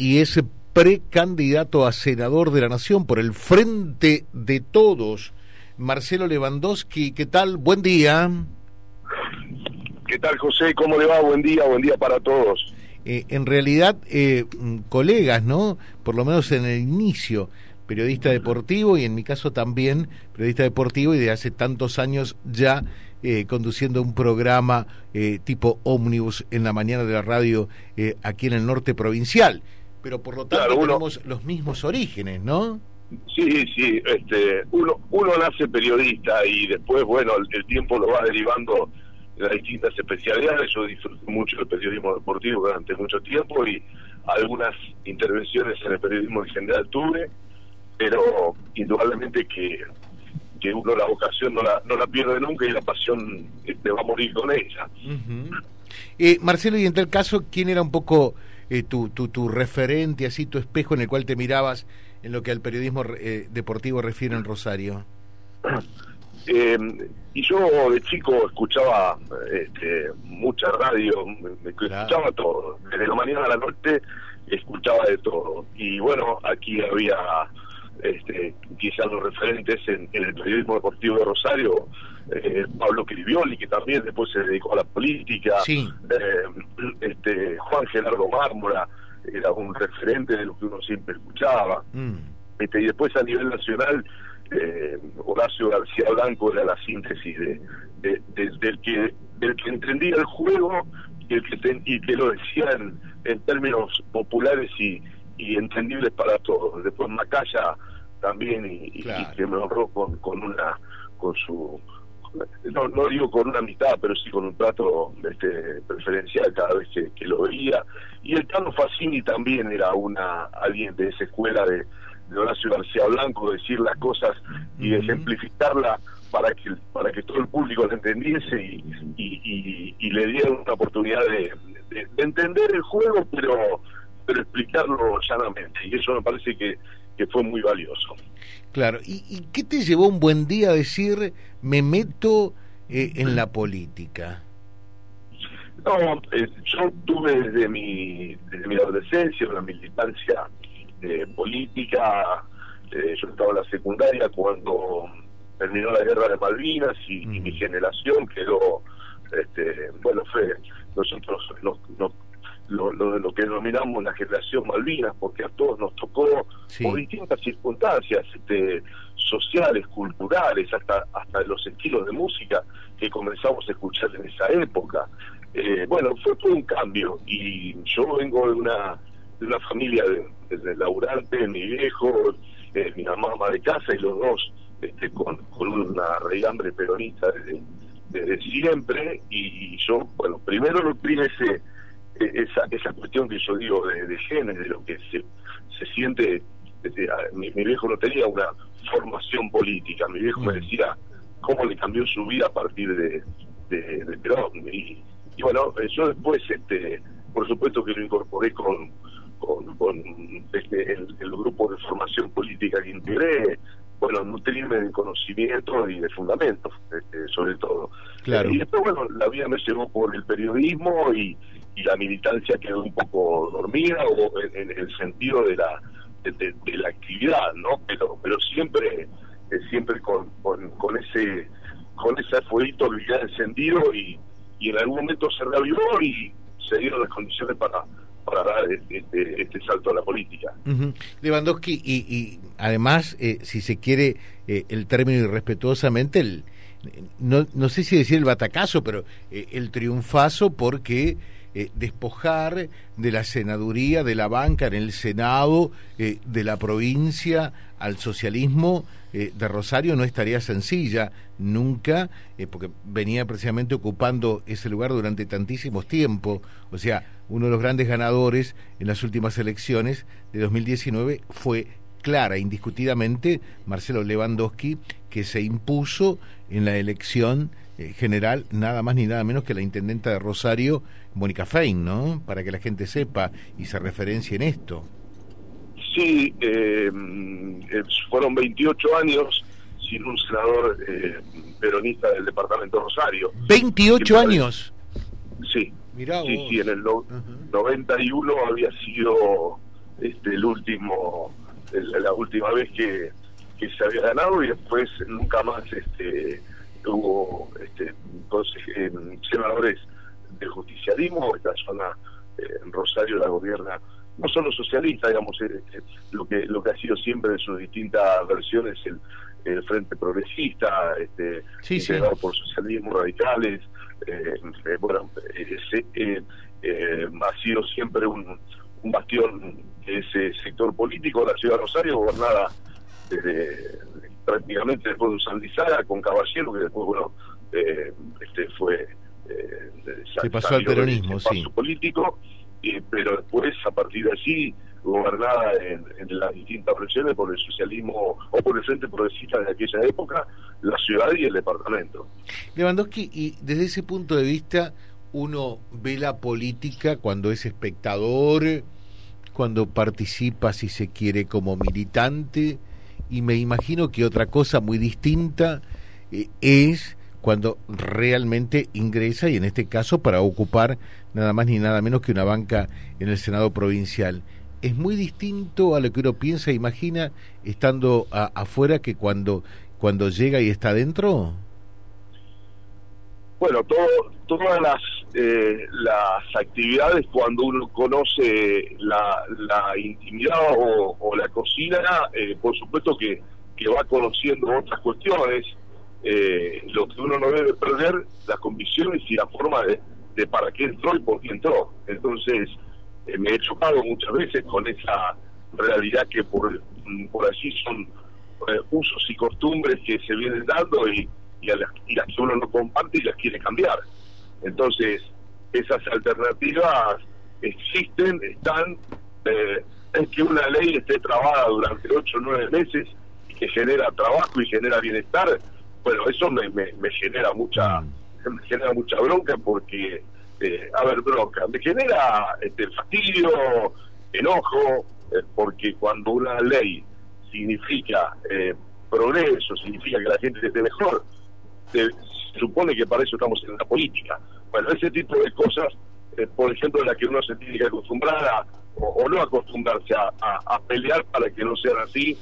y es precandidato a senador de la Nación por el Frente de Todos. Marcelo Lewandowski, ¿qué tal? Buen día. ¿Qué tal, José? ¿Cómo le va? Buen día, buen día para todos. Eh, en realidad, eh, colegas, ¿no? Por lo menos en el inicio, periodista deportivo y en mi caso también periodista deportivo y de hace tantos años ya eh, conduciendo un programa eh, tipo ómnibus en la mañana de la radio eh, aquí en el norte provincial pero por lo tanto tenemos los mismos orígenes, ¿no? Sí, sí, este, uno, uno nace periodista y después, bueno, el, tiempo lo va derivando en las distintas especialidades. Yo disfruté mucho del periodismo deportivo durante mucho tiempo y algunas intervenciones en el periodismo en general tuve, pero indudablemente que, que uno la vocación no la, no la pierde nunca y la pasión este, va a morir con ella. eh, Marcelo, y en tal caso, ¿quién era un poco eh, tu, tu, tu, referente, así tu espejo en el cual te mirabas en lo que al periodismo eh, deportivo refiere en Rosario? Eh, y yo de chico escuchaba este, mucha radio, me, escuchaba todo, desde la mañana a la noche escuchaba de todo. Y bueno, aquí había este, quizás los referentes en, en el periodismo deportivo de Rosario, eh, Pablo Crivioli, que también después se dedicó a la política, sí. eh, este, Juan Gerardo Mármora, era un referente de lo que uno siempre escuchaba. Mm. Este, y después a nivel nacional, eh, Horacio García Blanco era la síntesis de, de, de, del, que, del que entendía el juego y, el que te, y que lo decía en, en términos populares y, y entendibles para todos. Después Macaya también y, claro. y que me honró con, con una con su no, no digo con una amistad, pero sí con un trato este, preferencial cada vez que, que, lo veía. Y el Carlos Facini también era una alguien de esa escuela de, de Horacio García Blanco, decir las cosas y de ejemplificarla para que para que todo el público la entendiese y, y, y, y le diera una oportunidad de, de, de, entender el juego, pero pero explicarlo llanamente. Y eso me parece que, que fue muy valioso. Claro, ¿Y, ¿y, qué te llevó un buen día a decir me meto eh, en la política? No, eh, yo tuve desde mi, desde mi adolescencia una militancia eh, política, yo estaba en la secundaria cuando terminó la guerra de Malvinas y, mm. y mi generación quedó, este, bueno, fue, nosotros nos, nos lo, lo, lo que denominamos la generación Malvinas, porque a todos nos tocó sí. por distintas circunstancias este, sociales, culturales, hasta, hasta los estilos de música que comenzamos a escuchar en esa época. Eh, bueno, fue todo un cambio y yo vengo de una, de una familia de, de laburante, mi viejo, eh, mi mamá ama de casa y los dos este, con, con una raigambre peronista desde, desde siempre y yo, bueno, primero lo ese esa, esa cuestión que yo digo de, de genes, de lo que se, se siente, desde, mi, mi, viejo no tenía una formación política, mi viejo mm. me decía cómo le cambió su vida a partir de, de, de Perón. Y, y, bueno, yo después, este por supuesto que lo incorporé con, con, con este, el, el, grupo de formación política que integré, bueno, nutrirme de conocimiento y de fundamentos, este, sobre todo. Claro. Y después, bueno, la vida me llevó por el periodismo y y la militancia quedó un poco dormida o en, en el sentido de la de, de, de, la actividad no pero pero siempre eh, siempre con, con, con ese con ese fueguito que ya encendido y, y en algún momento se reavivó y se dieron las condiciones para para dar este, este salto a la política. Lewandowski, y, y además, eh, si se quiere eh, el término irrespetuosamente, el, no, no sé si decir el batacazo, pero eh, el triunfazo porque eh, despojar de la senaduría, de la banca en el Senado, eh, de la provincia al socialismo de Rosario no estaría sencilla nunca, porque venía precisamente ocupando ese lugar durante tantísimos tiempos. O sea, uno de los grandes ganadores en las últimas elecciones de 2019 fue clara, indiscutidamente, Marcelo Lewandowski, que se impuso en la elección eh, general nada más ni nada menos que la intendenta de Rosario, Mónica Fein, ¿no? Para que la gente sepa y se referencie en esto. Sí, eh, fueron 28 años sin un senador eh, peronista del departamento de Rosario. ¿28 años? Sí. Mirá sí, sí, en el no, uh -huh. 91 había sido este, el último, la última vez que, que se había ganado y después nunca más este, hubo este, senadores del justicialismo, esta zona en Rosario la gobierna no solo socialista, digamos, lo que lo que ha sido siempre en sus distintas versiones el, el Frente Progresista, este, sí, por socialismo radicales, eh, eh, bueno, eh, ha sido siempre un, un bastión de ese sector político, la ciudad de Rosario, gobernada desde prácticamente después de Usandizada con Caballero, que después, bueno, este fue... Se pasó al peronismo, sí. político, pero después, a partir de allí, en, las distintas regiones por el socialismo o por el Frente Progresista de aquella época, la ciudad y el departamento. Lewandowski, y desde ese punto de vista, uno ve la política cuando es espectador, cuando participa, si se quiere, como militante, y me imagino que otra cosa muy distinta eh, es cuando realmente ingresa, y en este caso para ocupar nada más ni nada menos que una banca en el Senado provincial es muy distinto a lo que uno piensa e imagina estando afuera que cuando, cuando llega y está adentro? Bueno, todo, todas las, eh, las actividades cuando uno conoce la, la intimidad o, la cocina, eh, por supuesto que, que va conociendo otras cuestiones, eh, lo que uno no debe perder, las convicciones y la forma de, de para qué entró y por qué entró. Entonces, me he chocado muchas veces con esa realidad que por, por allí son eh, usos y costumbres que se vienen dando y, y, a las, que uno no comparte y las quiere cambiar. Entonces, esas alternativas existen, están, eh, es que una ley esté trabada durante ocho o nueve meses y que genera trabajo y genera bienestar, bueno, eso me, me, me genera mucha mm. me genera mucha bronca porque este, a ver, bronca, me genera este, fastidio, enojo, eh, porque cuando una ley significa eh, progreso, significa que la gente esté mejor, se supone que para eso estamos en la política. Bueno, ese tipo de cosas, eh, por ejemplo, la que uno se tiene que acostumbrar o, no acostumbrarse a, pelear para que no sean así,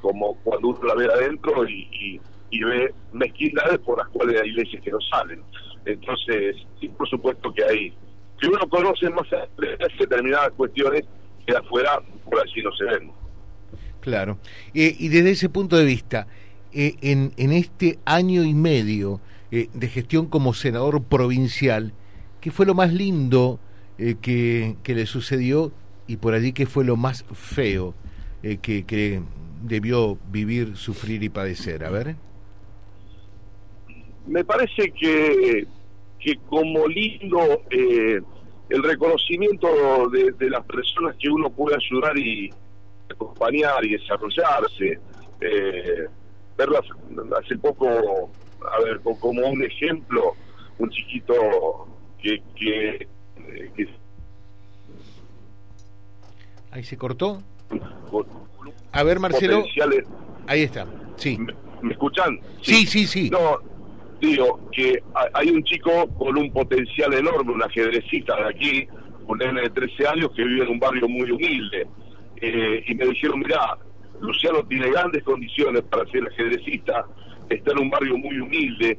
como cuando uno la ve adentro y, y ve mezquindades por las cuales hay leyes que no salen. Entonces, por supuesto que hay, si uno conoce más determinadas cuestiones que afuera por allí no se ven. Claro. Eh, y desde ese punto de vista, eh, en, en este año y medio eh, de gestión como senador provincial, ¿qué fue lo más lindo que, que, le sucedió y por allí qué fue lo más feo que, que debió vivir, sufrir y padecer? A ver me parece que, que como lindo eh, el reconocimiento de, las personas que uno puede ayudar y acompañar y desarrollarse, eh, verlas hace poco, a ver, como un ejemplo, un chiquito que... que, eh, Ahí se cortó. A ver, Marcelo. Ahí está, sí. ¿Me, escuchan? Sí, sí, sí. No, digo que hay un chico con un potencial enorme, un ajedrecista de aquí, un nene de 13 años que vive en un barrio muy humilde. Eh, y me dijeron, mira, Luciano tiene grandes condiciones para ser ajedrecista, está en un barrio muy humilde.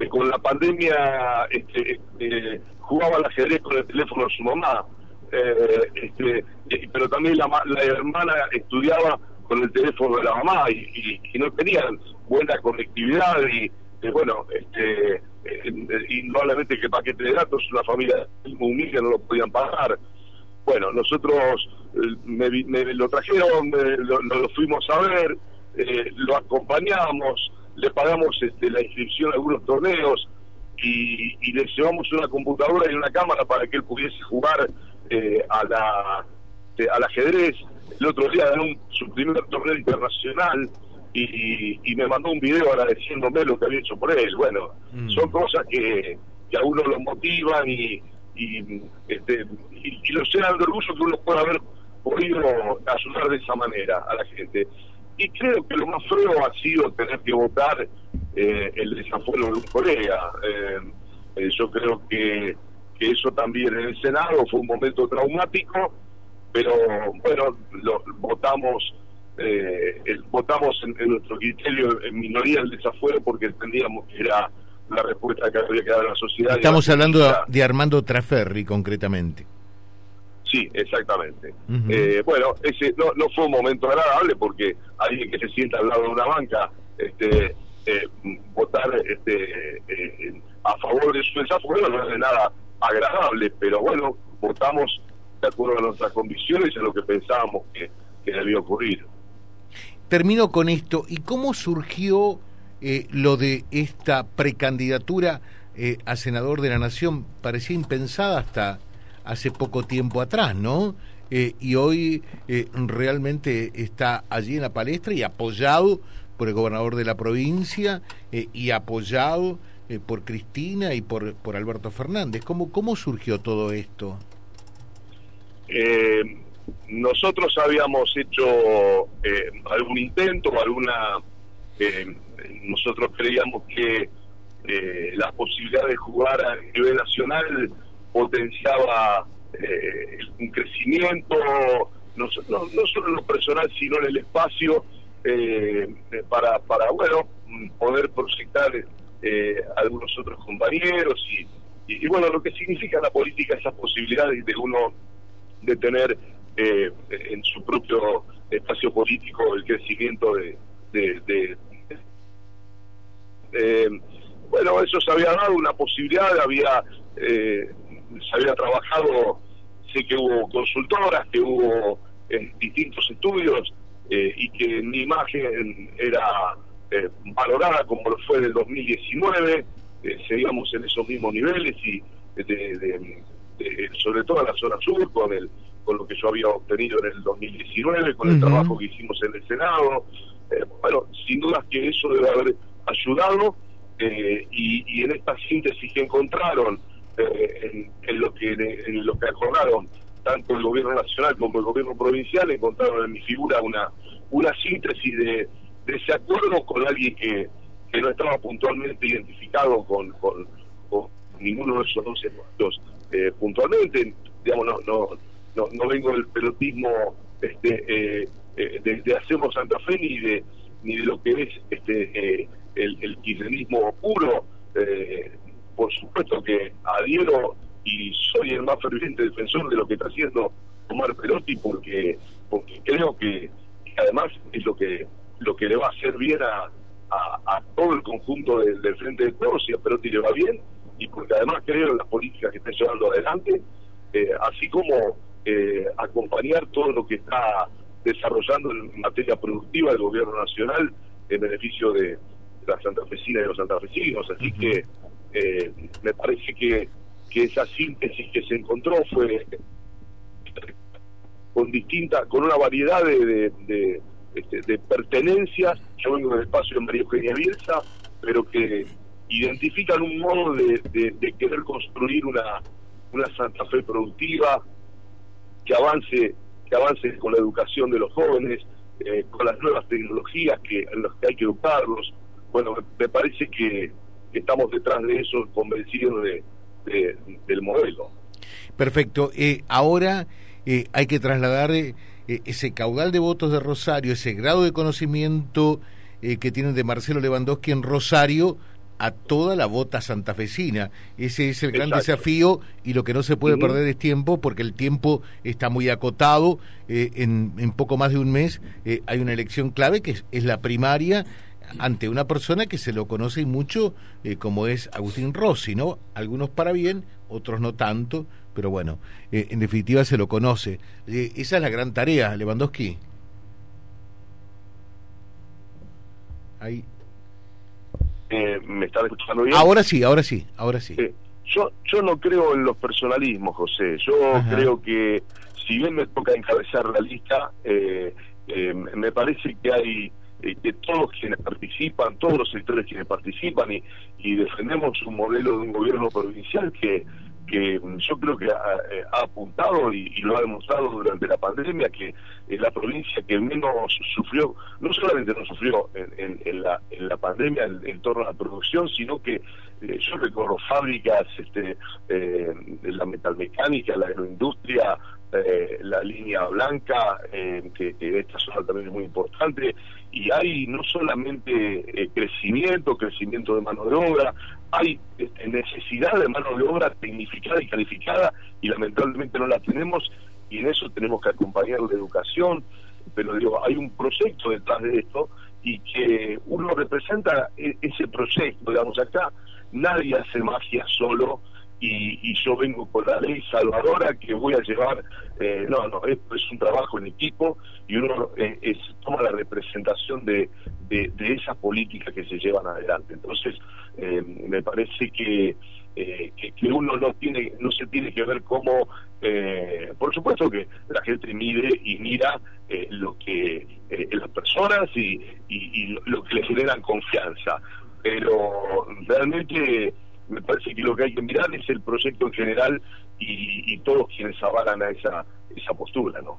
Eh, con la pandemia este, este, jugaba al ajedrez con el teléfono de su mamá, eh, este, pero también la, hermana estudiaba con el teléfono de la mamá y, y no tenían buena conectividad y bueno, este, eh, indudablemente que paquete de datos, una familia humilde no lo podían pagar. Bueno, nosotros eh, me, lo trajeron, lo, fuimos a ver, eh, lo acompañamos, le pagamos este, la inscripción a algunos torneos y, le llevamos una computadora y una cámara para que él pudiese jugar eh, a la, al ajedrez. El otro día ganó su primer torneo internacional y, me mandó un video agradeciéndome lo que había hecho por él. Bueno, mm. son cosas que, que, a uno lo motivan y, y, este, y, lo llenan de orgullo que uno pueda haber podido ayudar de esa manera a la gente. Y creo que lo más feo ha sido tener que votar eh, el desafuero de un colega. Eh, eh, yo creo que, que eso también en el Senado fue un momento traumático pero bueno, lo, votamos eh, votamos en, nuestro criterio en minoría el desafuero porque entendíamos que era la respuesta que había que dar a la sociedad. Estamos hablando de Armando Traferri concretamente. Sí, exactamente. eh, bueno, ese no, no fue un momento agradable porque alguien que se sienta al lado de una banca este, eh, votar este, eh, a favor de su desafuero no es de nada agradable, pero bueno, votamos de acuerdo a nuestras convicciones y a lo que pensábamos que, que debía ocurrir. Termino con esto. ¿Y cómo surgió eh, lo de esta precandidatura eh, a senador de la Nación? Parecía impensada hasta hace poco tiempo atrás, ¿no? Eh, y hoy realmente está allí en la palestra y apoyado por el gobernador de la provincia y apoyado por Cristina y por, por Alberto Fernández. ¿Cómo, ¿Cómo surgió todo esto? Nosotros habíamos hecho eh, algún intento, alguna... Eh, nosotros creíamos que eh, la posibilidad de jugar a nivel nacional potenciaba un crecimiento, no, solo en lo personal, sino en el espacio, para, para, bueno, poder proyectar algunos otros compañeros y, y, bueno, lo que significa la política, esas posibilidades de uno de tener eh, en su propio espacio político el crecimiento de, eh, bueno eso se había dado una posibilidad había eh, se había trabajado sé que hubo consultoras que hubo distintos estudios y que mi imagen era valorada como lo fue del 2019 seguíamos en esos mismos niveles y de, sobre todo en la zona sur con el con lo que yo había obtenido en el 2019, con el trabajo que hicimos en el Senado. Eh, bueno, sin duda que eso debe haber ayudado eh, y, en esta síntesis que encontraron, eh, en, lo que en lo que acordaron tanto el gobierno nacional como el gobierno provincial, encontraron en mi figura una una síntesis de, ese acuerdo con alguien que, que no estaba puntualmente identificado con, con, ninguno de esos dos aspectos puntualmente, digamos, no, no no, no vengo del pelotismo este, eh, eh, de, Hacemos Santa Fe ni de ni de lo que es este eh, el, el kirchnerismo puro. por supuesto que adhiero y soy el más ferviente defensor de lo que está haciendo Omar Perotti porque porque creo que, además es lo que lo que le va a hacer bien a, a, todo el conjunto del, Frente de Todos si a Perotti le va bien y porque además creo en las políticas que está llevando adelante, así como eh, acompañar todo lo que está desarrollando en materia productiva el gobierno nacional en beneficio de la santafesina y de los santafesinos. Así que eh, me parece que, que esa síntesis que se encontró fue con distinta, con una variedad de, de, este, de, pertenencias. Yo vengo del espacio de María Eugenia Bielsa, pero que identifican un modo de, de querer construir una, una Santa Fe productiva, que avance, que avance con la educación de los jóvenes, eh, con las nuevas tecnologías que, en las que hay que educarlos. Bueno, me, parece que, estamos detrás de eso convencidos de, del modelo. Perfecto. Eh, ahora eh, hay que trasladar ese caudal de votos de Rosario, ese grado de conocimiento que tienen de Marcelo Lewandowski en Rosario a toda la bota santafesina. Ese es el gran desafío y lo que no se puede perder es tiempo porque el tiempo está muy acotado. Eh, en, en, poco más de un mes eh, hay una elección clave que es, la primaria ante una persona que se lo conoce mucho eh, como es Agustín Rossi, ¿no? Algunos para bien, otros no tanto, pero bueno, en definitiva se lo conoce. esa es la gran tarea, Lewandowski. Ahí, eh, ¿Me están escuchando bien? Ahora sí, ahora sí, ahora sí. yo, yo no creo en los personalismos, José. Yo creo que si bien me toca encabezar la lista, eh, eh, me parece que hay que todos quienes participan, todos los sectores quienes participan y, y defendemos un modelo de un gobierno provincial que que yo creo que ha, eh, apuntado y, lo ha demostrado durante la pandemia que es la provincia que menos sufrió, no solamente no sufrió en, la, en la pandemia en, torno a la producción, sino que eh, yo recorro fábricas, este, eh, la metalmecánica, la agroindustria, eh, la línea blanca, eh, que, esta zona también es muy importante, y hay no solamente crecimiento, crecimiento de mano de obra, hay este, necesidad de mano de obra tecnificada y calificada, y lamentablemente no la tenemos, y en eso tenemos que acompañar la educación, pero digo, hay un proyecto detrás de esto, y que uno representa e, ese proyecto, digamos, acá nadie hace magia solo, y, yo vengo con la ley salvadora que voy a llevar, eh, no, no, esto es un trabajo en equipo y uno eh, es, toma la representación de, de, esas políticas que se llevan adelante. Entonces, eh, me parece que, que, uno no tiene no se tiene que ver como, por supuesto que la gente mide y mira lo que las personas y, y, y lo que le generan confianza, pero realmente me parece que lo que hay que mirar es el proyecto en general y, todos quienes avalan a esa, esa postura, ¿no?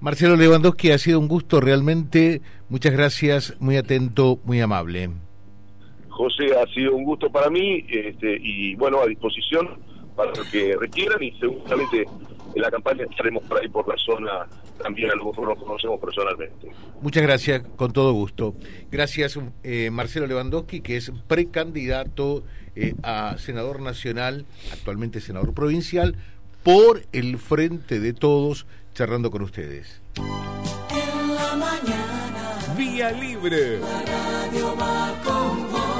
Marcelo Lewandowski, ha sido un gusto realmente. Muchas gracias, muy atento, muy amable. José, ha sido un gusto para mí este, y bueno, a disposición para lo que requieran y seguramente en la campaña estaremos por ahí por la zona también a lo mejor nos conocemos personalmente. Muchas gracias, con todo gusto. Gracias eh, Marcelo Lewandowski, que es precandidato eh, a senador nacional, actualmente senador provincial, por el Frente de Todos, charlando con ustedes. En la mañana, Vía Libre. La radio va con vos.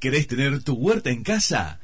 ¿Querés tener tu huerta en casa?